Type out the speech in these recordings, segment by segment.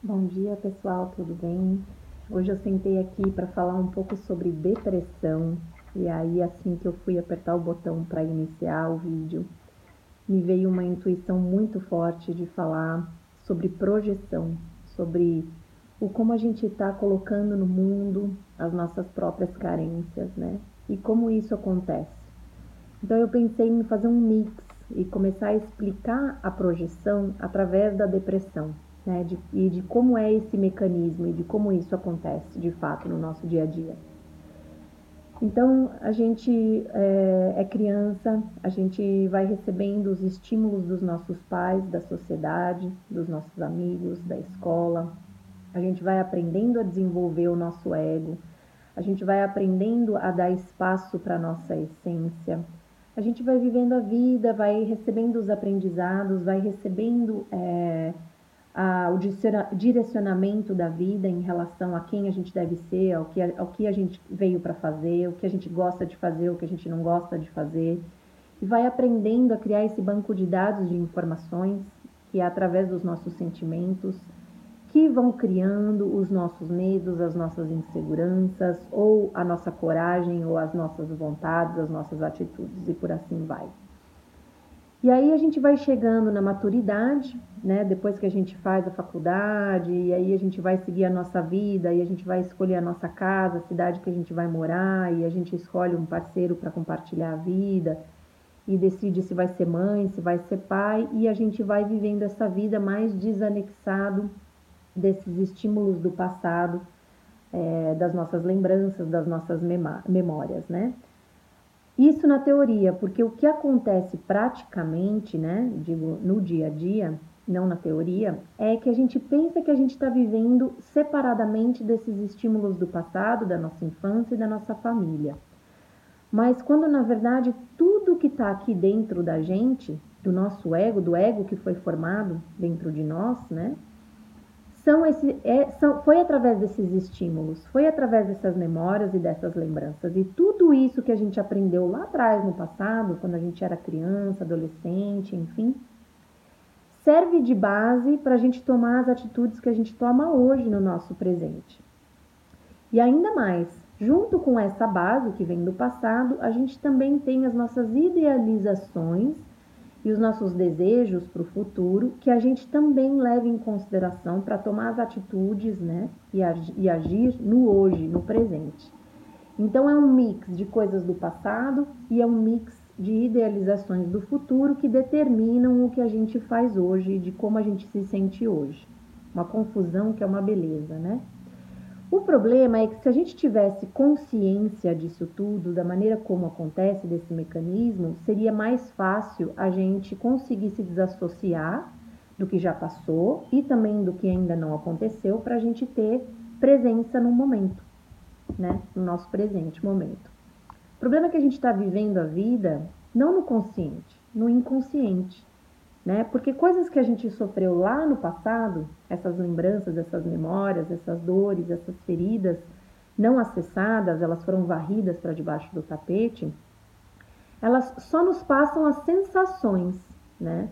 Bom dia, pessoal, tudo bem? Hoje eu sentei aqui para falar um pouco sobre depressão. E aí, assim que eu fui apertar o botão para iniciar o vídeo, me veio uma intuição muito forte de falar sobre projeção, sobre o como a gente está colocando no mundo as nossas próprias carências, né? E como isso acontece. Então eu pensei em fazer um mix e começar a explicar a projeção através da depressão, né? De, e de como é esse mecanismo e de como isso acontece de fato no nosso dia a dia. Então, a gente é, é, criança, a gente vai recebendo os estímulos dos nossos pais, da sociedade, dos nossos amigos, da escola. A gente vai aprendendo a desenvolver o nosso ego. A gente vai aprendendo a dar espaço para a nossa essência. A gente vai vivendo a vida, vai recebendo os aprendizados, vai recebendo é, a, o direcionamento da vida em relação a quem a gente deve ser, ao que, ao que a gente veio para fazer, o que a gente gosta de fazer, o que a gente não gosta de fazer. E vai aprendendo a criar esse banco de dados de informações, que é através dos nossos sentimentos, que vão criando os nossos medos, as nossas inseguranças, ou a nossa coragem, ou as nossas vontades, as nossas atitudes, e por assim vai. E aí a gente vai chegando na maturidade, né? Depois que a gente faz a faculdade, e aí a gente vai seguir a nossa vida, e a gente vai escolher a nossa casa, a cidade que a gente vai morar, e a gente escolhe um parceiro para compartilhar a vida, e decide se vai ser mãe, se vai ser pai, e a gente vai vivendo essa vida mais desanexado desses estímulos do passado, é, das nossas lembranças, das nossas memórias, né? Isso na teoria, porque o que acontece praticamente, né, digo, no dia a dia, não na teoria, é que a gente pensa que a gente está vivendo separadamente desses estímulos do passado, da nossa infância e da nossa família. Mas quando na verdade tudo que está aqui dentro da gente, do nosso ego, do ego que foi formado dentro de nós, né, são esse, é, são, foi através desses estímulos, foi através dessas memórias e dessas lembranças. E tudo isso que a gente aprendeu lá atrás, no passado, quando a gente era criança, adolescente, enfim, serve de base para a gente tomar as atitudes que a gente toma hoje no nosso presente. E ainda mais, junto com essa base que vem do passado, a gente também tem as nossas idealizações e os nossos desejos para o futuro, que a gente também leve em consideração para tomar as atitudes né, e, agir, no hoje, no presente. Então, é um mix de coisas do passado e é um mix de idealizações do futuro que determinam o que a gente faz hoje, de como a gente se sente hoje. Uma confusão que é uma beleza, né? O problema é que se a gente tivesse consciência disso tudo, da maneira como acontece desse mecanismo, seria mais fácil a gente conseguir se desassociar do que já passou e também do que ainda não aconteceu para a gente ter presença no momento, né? No nosso presente momento. O problema é que a gente está vivendo a vida não no consciente, no inconsciente né? Porque coisas que a gente sofreu lá no passado, essas lembranças, essas memórias, essas dores, essas feridas não acessadas, elas foram varridas para debaixo do tapete, elas só nos passam as sensações, né?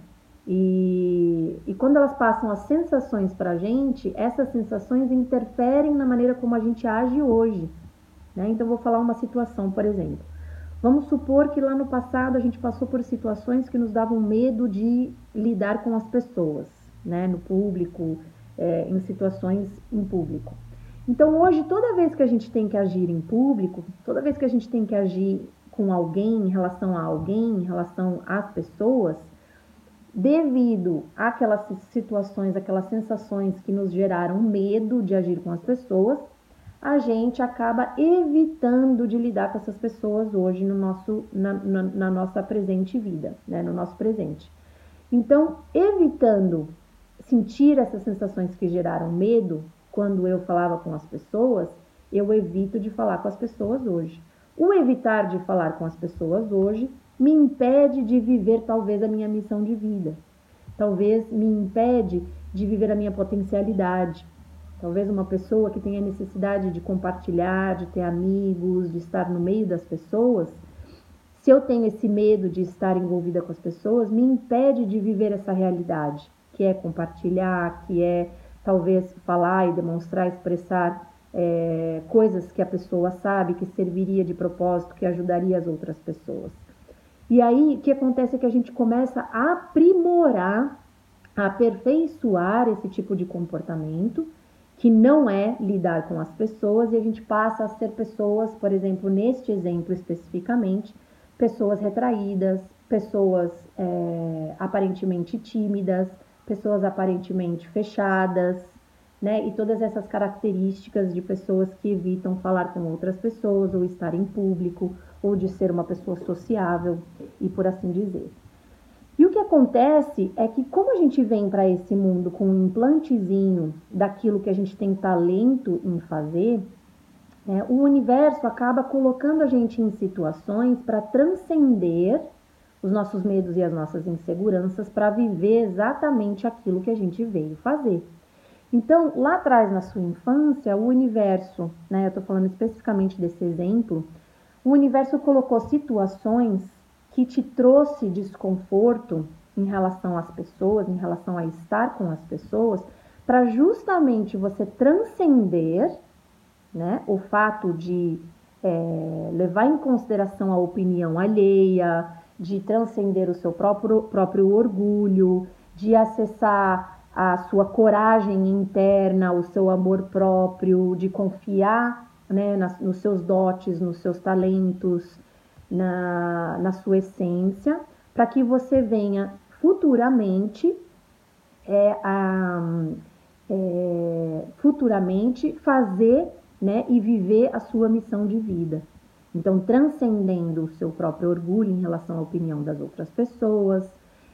E, e quando elas passam as sensações para a gente, essas sensações interferem na maneira como a gente age hoje. Né? Então, vou falar uma situação, por exemplo. Vamos supor que lá no passado a gente passou por situações que nos davam medo de lidar com as pessoas, né, no público, é, em situações em público. Então hoje, toda vez que a gente tem que agir em público, toda vez que a gente tem que agir com alguém, em relação a alguém, em relação às pessoas, devido àquelas situações, aquelas sensações que nos geraram medo de agir com as pessoas, a gente acaba evitando de lidar com essas pessoas hoje no nosso, na, na, na nossa presente vida, né? no nosso presente. Então, evitando sentir essas sensações que geraram medo quando eu falava com as pessoas, eu evito de falar com as pessoas hoje. O evitar de falar com as pessoas hoje me impede de viver talvez a minha missão de vida. Talvez me impede de viver a minha potencialidade, Talvez uma pessoa que tenha necessidade de compartilhar, de ter amigos, de estar no meio das pessoas, se eu tenho esse medo de estar envolvida com as pessoas, me impede de viver essa realidade, que é compartilhar, que é talvez falar e demonstrar, expressar é, coisas que a pessoa sabe que serviria de propósito, que ajudaria as outras pessoas. E aí o que acontece é que a gente começa a aprimorar, a aperfeiçoar esse tipo de comportamento, que não é lidar com as pessoas, e a gente passa a ser pessoas, por exemplo, neste exemplo especificamente, pessoas retraídas, pessoas é, aparentemente tímidas, pessoas aparentemente fechadas, né? E todas essas características de pessoas que evitam falar com outras pessoas, ou estar em público, ou de ser uma pessoa sociável, e por assim dizer. E o que acontece é que, como a gente vem para esse mundo com um implantezinho daquilo que a gente tem talento em fazer, né, o universo acaba colocando a gente em situações para transcender os nossos medos e as nossas inseguranças para viver exatamente aquilo que a gente veio fazer. Então, lá atrás na sua infância, o universo, né, eu estou falando especificamente desse exemplo, o universo colocou situações que te trouxe desconforto em relação às pessoas, em relação a estar com as pessoas, para justamente você transcender né, o fato de é, levar em consideração a opinião alheia, de transcender o seu próprio, próprio orgulho, de acessar a sua coragem interna, o seu amor próprio, de confiar né, nas, nos seus dotes, nos seus talentos, na, na sua essência, para que você venha futuramente é, a, é, futuramente fazer né, e viver a sua missão de vida. Então, transcendendo o seu próprio orgulho em relação à opinião das outras pessoas,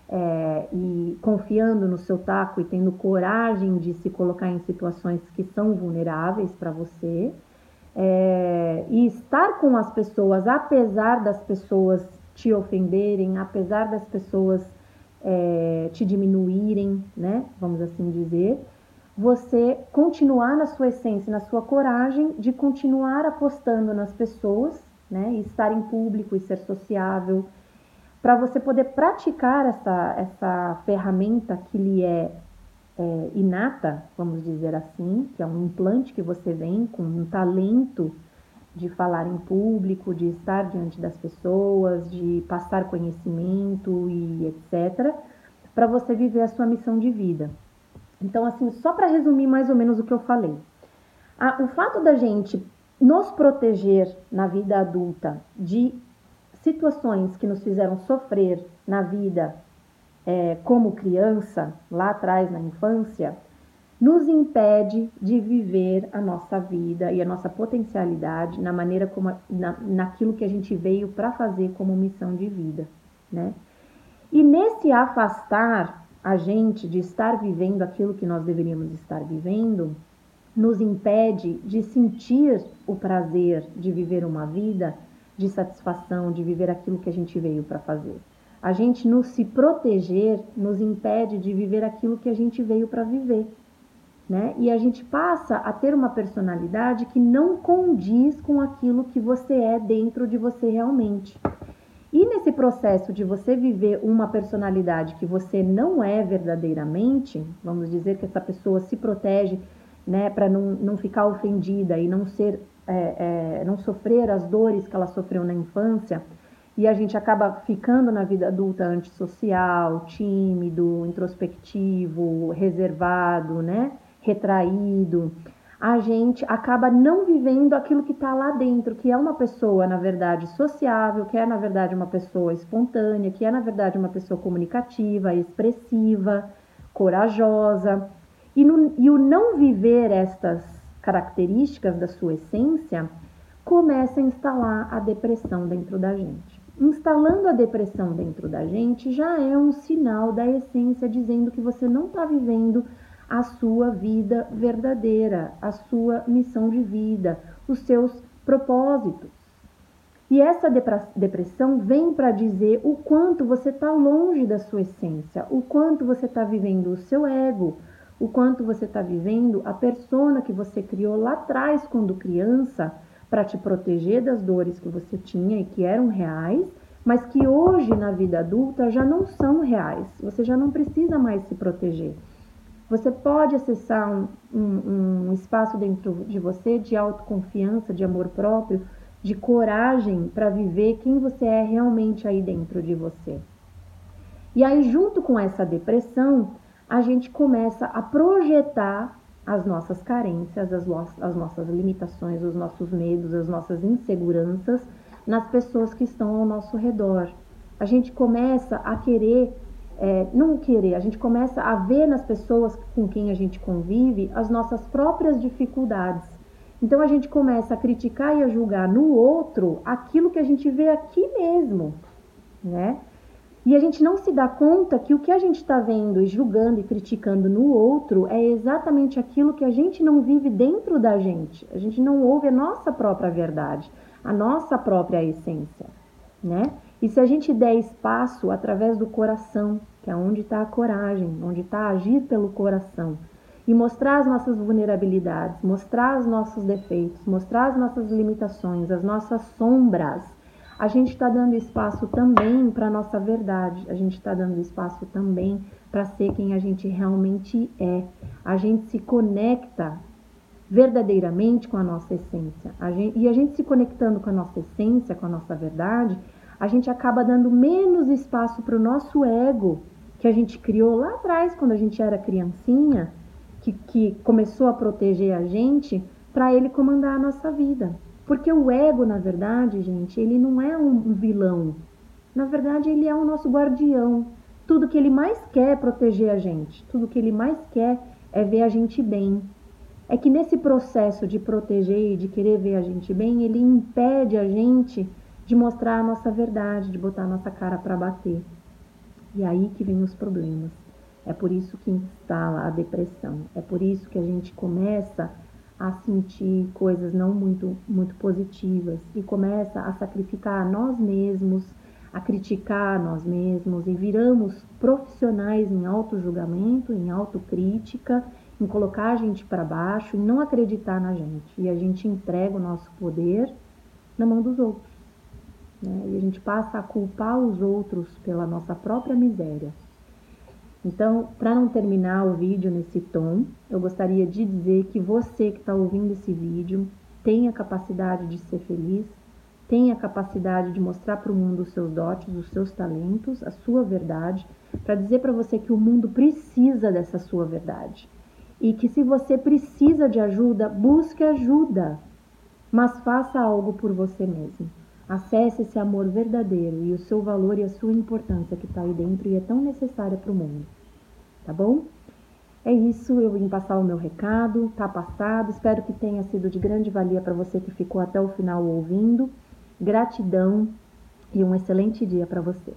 é, e confiando no seu taco e tendo coragem de se colocar em situações que são vulneráveis para você, é, e estar com as pessoas, apesar das pessoas te ofenderem, apesar das pessoas é, te diminuírem, né? Vamos assim dizer, você continuar na sua essência, na sua coragem de continuar apostando nas pessoas, né? E estar em público e ser sociável, para você poder praticar essa, essa ferramenta que lhe é é, inata, vamos dizer assim, que é um implante que você vem com um talento de falar em público, de estar diante das pessoas, de passar conhecimento e etc, para você viver a sua missão de vida. Então, assim, só para resumir mais ou menos o que eu falei. o fato da gente nos proteger na vida adulta de situações que nos fizeram sofrer na vida é, como criança, lá atrás na infância, nos impede de viver a nossa vida e a nossa potencialidade na maneira como na, naquilo que a gente veio para fazer como missão de vida, né? E nesse afastar a gente de estar vivendo aquilo que nós deveríamos estar vivendo, nos impede de sentir o prazer de viver uma vida de satisfação, de viver aquilo que a gente veio para fazer. A gente não se proteger nos impede de viver aquilo que a gente veio para viver. Né? E a gente passa a ter uma personalidade que não condiz com aquilo que você é dentro de você realmente. E nesse processo de você viver uma personalidade que você não é verdadeiramente, vamos dizer que essa pessoa se protege né, para não, não ficar ofendida e não ser, é, é, não sofrer as dores que ela sofreu na infância, e a gente acaba ficando na vida adulta antissocial, tímido, introspectivo, reservado, né? Retraído. A gente acaba não vivendo aquilo que está lá dentro, que é uma pessoa, na verdade, sociável, que é, na verdade, uma pessoa espontânea, que é, na verdade, uma pessoa comunicativa, expressiva, corajosa. E, no, e o não viver estas características da sua essência começa a instalar a depressão dentro da gente instalando a depressão dentro da gente já é um sinal da essência dizendo que você não está vivendo a sua vida verdadeira, a sua missão de vida, os seus propósitos. E essa depressão vem para dizer o quanto você está longe da sua essência, o quanto você está vivendo o seu ego, o quanto você está vivendo a persona que você criou lá atrás quando criança para te proteger das dores que você tinha e que eram reais, mas que hoje na vida adulta já não são reais. Você já não precisa mais se proteger. Você pode acessar um, um, um espaço dentro de você de autoconfiança, de amor próprio, de coragem para viver quem você é realmente aí dentro de você. E aí, junto com essa depressão, a gente começa a projetar as nossas carências, as, as nossas limitações, os nossos medos, as nossas inseguranças nas pessoas que estão ao nosso redor. A gente começa a querer é, não querer, a gente começa a ver nas pessoas com quem a gente convive as nossas próprias dificuldades. Então a gente começa a criticar e a julgar no outro aquilo que a gente vê aqui mesmo, né? E a gente não se dá conta que o que a gente está vendo e julgando e criticando no outro é exatamente aquilo que a gente não vive dentro da gente. A gente não ouve a nossa própria verdade, a nossa própria essência, né? E se a gente der espaço através do coração, que é onde está a coragem, onde está agir pelo coração, e mostrar as nossas vulnerabilidades, mostrar os nossos defeitos, mostrar as nossas limitações, as nossas sombras, a gente está dando espaço também para a nossa verdade, a gente está dando espaço também para ser quem a gente realmente é. A gente se conecta verdadeiramente com a nossa essência. A gente, e a gente se conectando com a nossa essência, com a nossa verdade, a gente acaba dando menos espaço para o nosso ego que a gente criou lá atrás, quando a gente era criancinha, que, que começou a proteger a gente, para ele comandar a nossa vida. Porque o ego, na verdade, gente, ele não é um vilão. Na verdade, ele é o nosso guardião. Tudo que ele mais quer é proteger a gente. Tudo que ele mais quer é ver a gente bem. É que nesse processo de proteger e de querer ver a gente bem, ele impede a gente de mostrar a nossa verdade, de botar a nossa cara para bater. E aí que vem os problemas. É por isso que instala a depressão. É por isso que a gente começa a sentir coisas não muito muito positivas e começa a sacrificar nós mesmos, a criticar nós mesmos e viramos profissionais em auto-julgamento, em autocrítica, em colocar a gente para baixo, em não acreditar na gente. E a gente entrega o nosso poder na mão dos outros. Né? E a gente passa a culpar os outros pela nossa própria miséria. Então, para não terminar o vídeo nesse tom, eu gostaria de dizer que você que está ouvindo esse vídeo tem a capacidade de ser feliz, tem a capacidade de mostrar para o mundo os seus dotes, os seus talentos, a sua verdade, para dizer para você que o mundo precisa dessa sua verdade. E que se você precisa de ajuda, busque ajuda, mas faça algo por você mesmo. Acesse esse amor verdadeiro e o seu valor e a sua importância que está aí dentro e é tão necessária para o mundo. Tá bom? É isso, eu vim passar o meu recado, tá passado. Espero que tenha sido de grande valia para você que ficou até o final ouvindo. Gratidão e um excelente dia para você.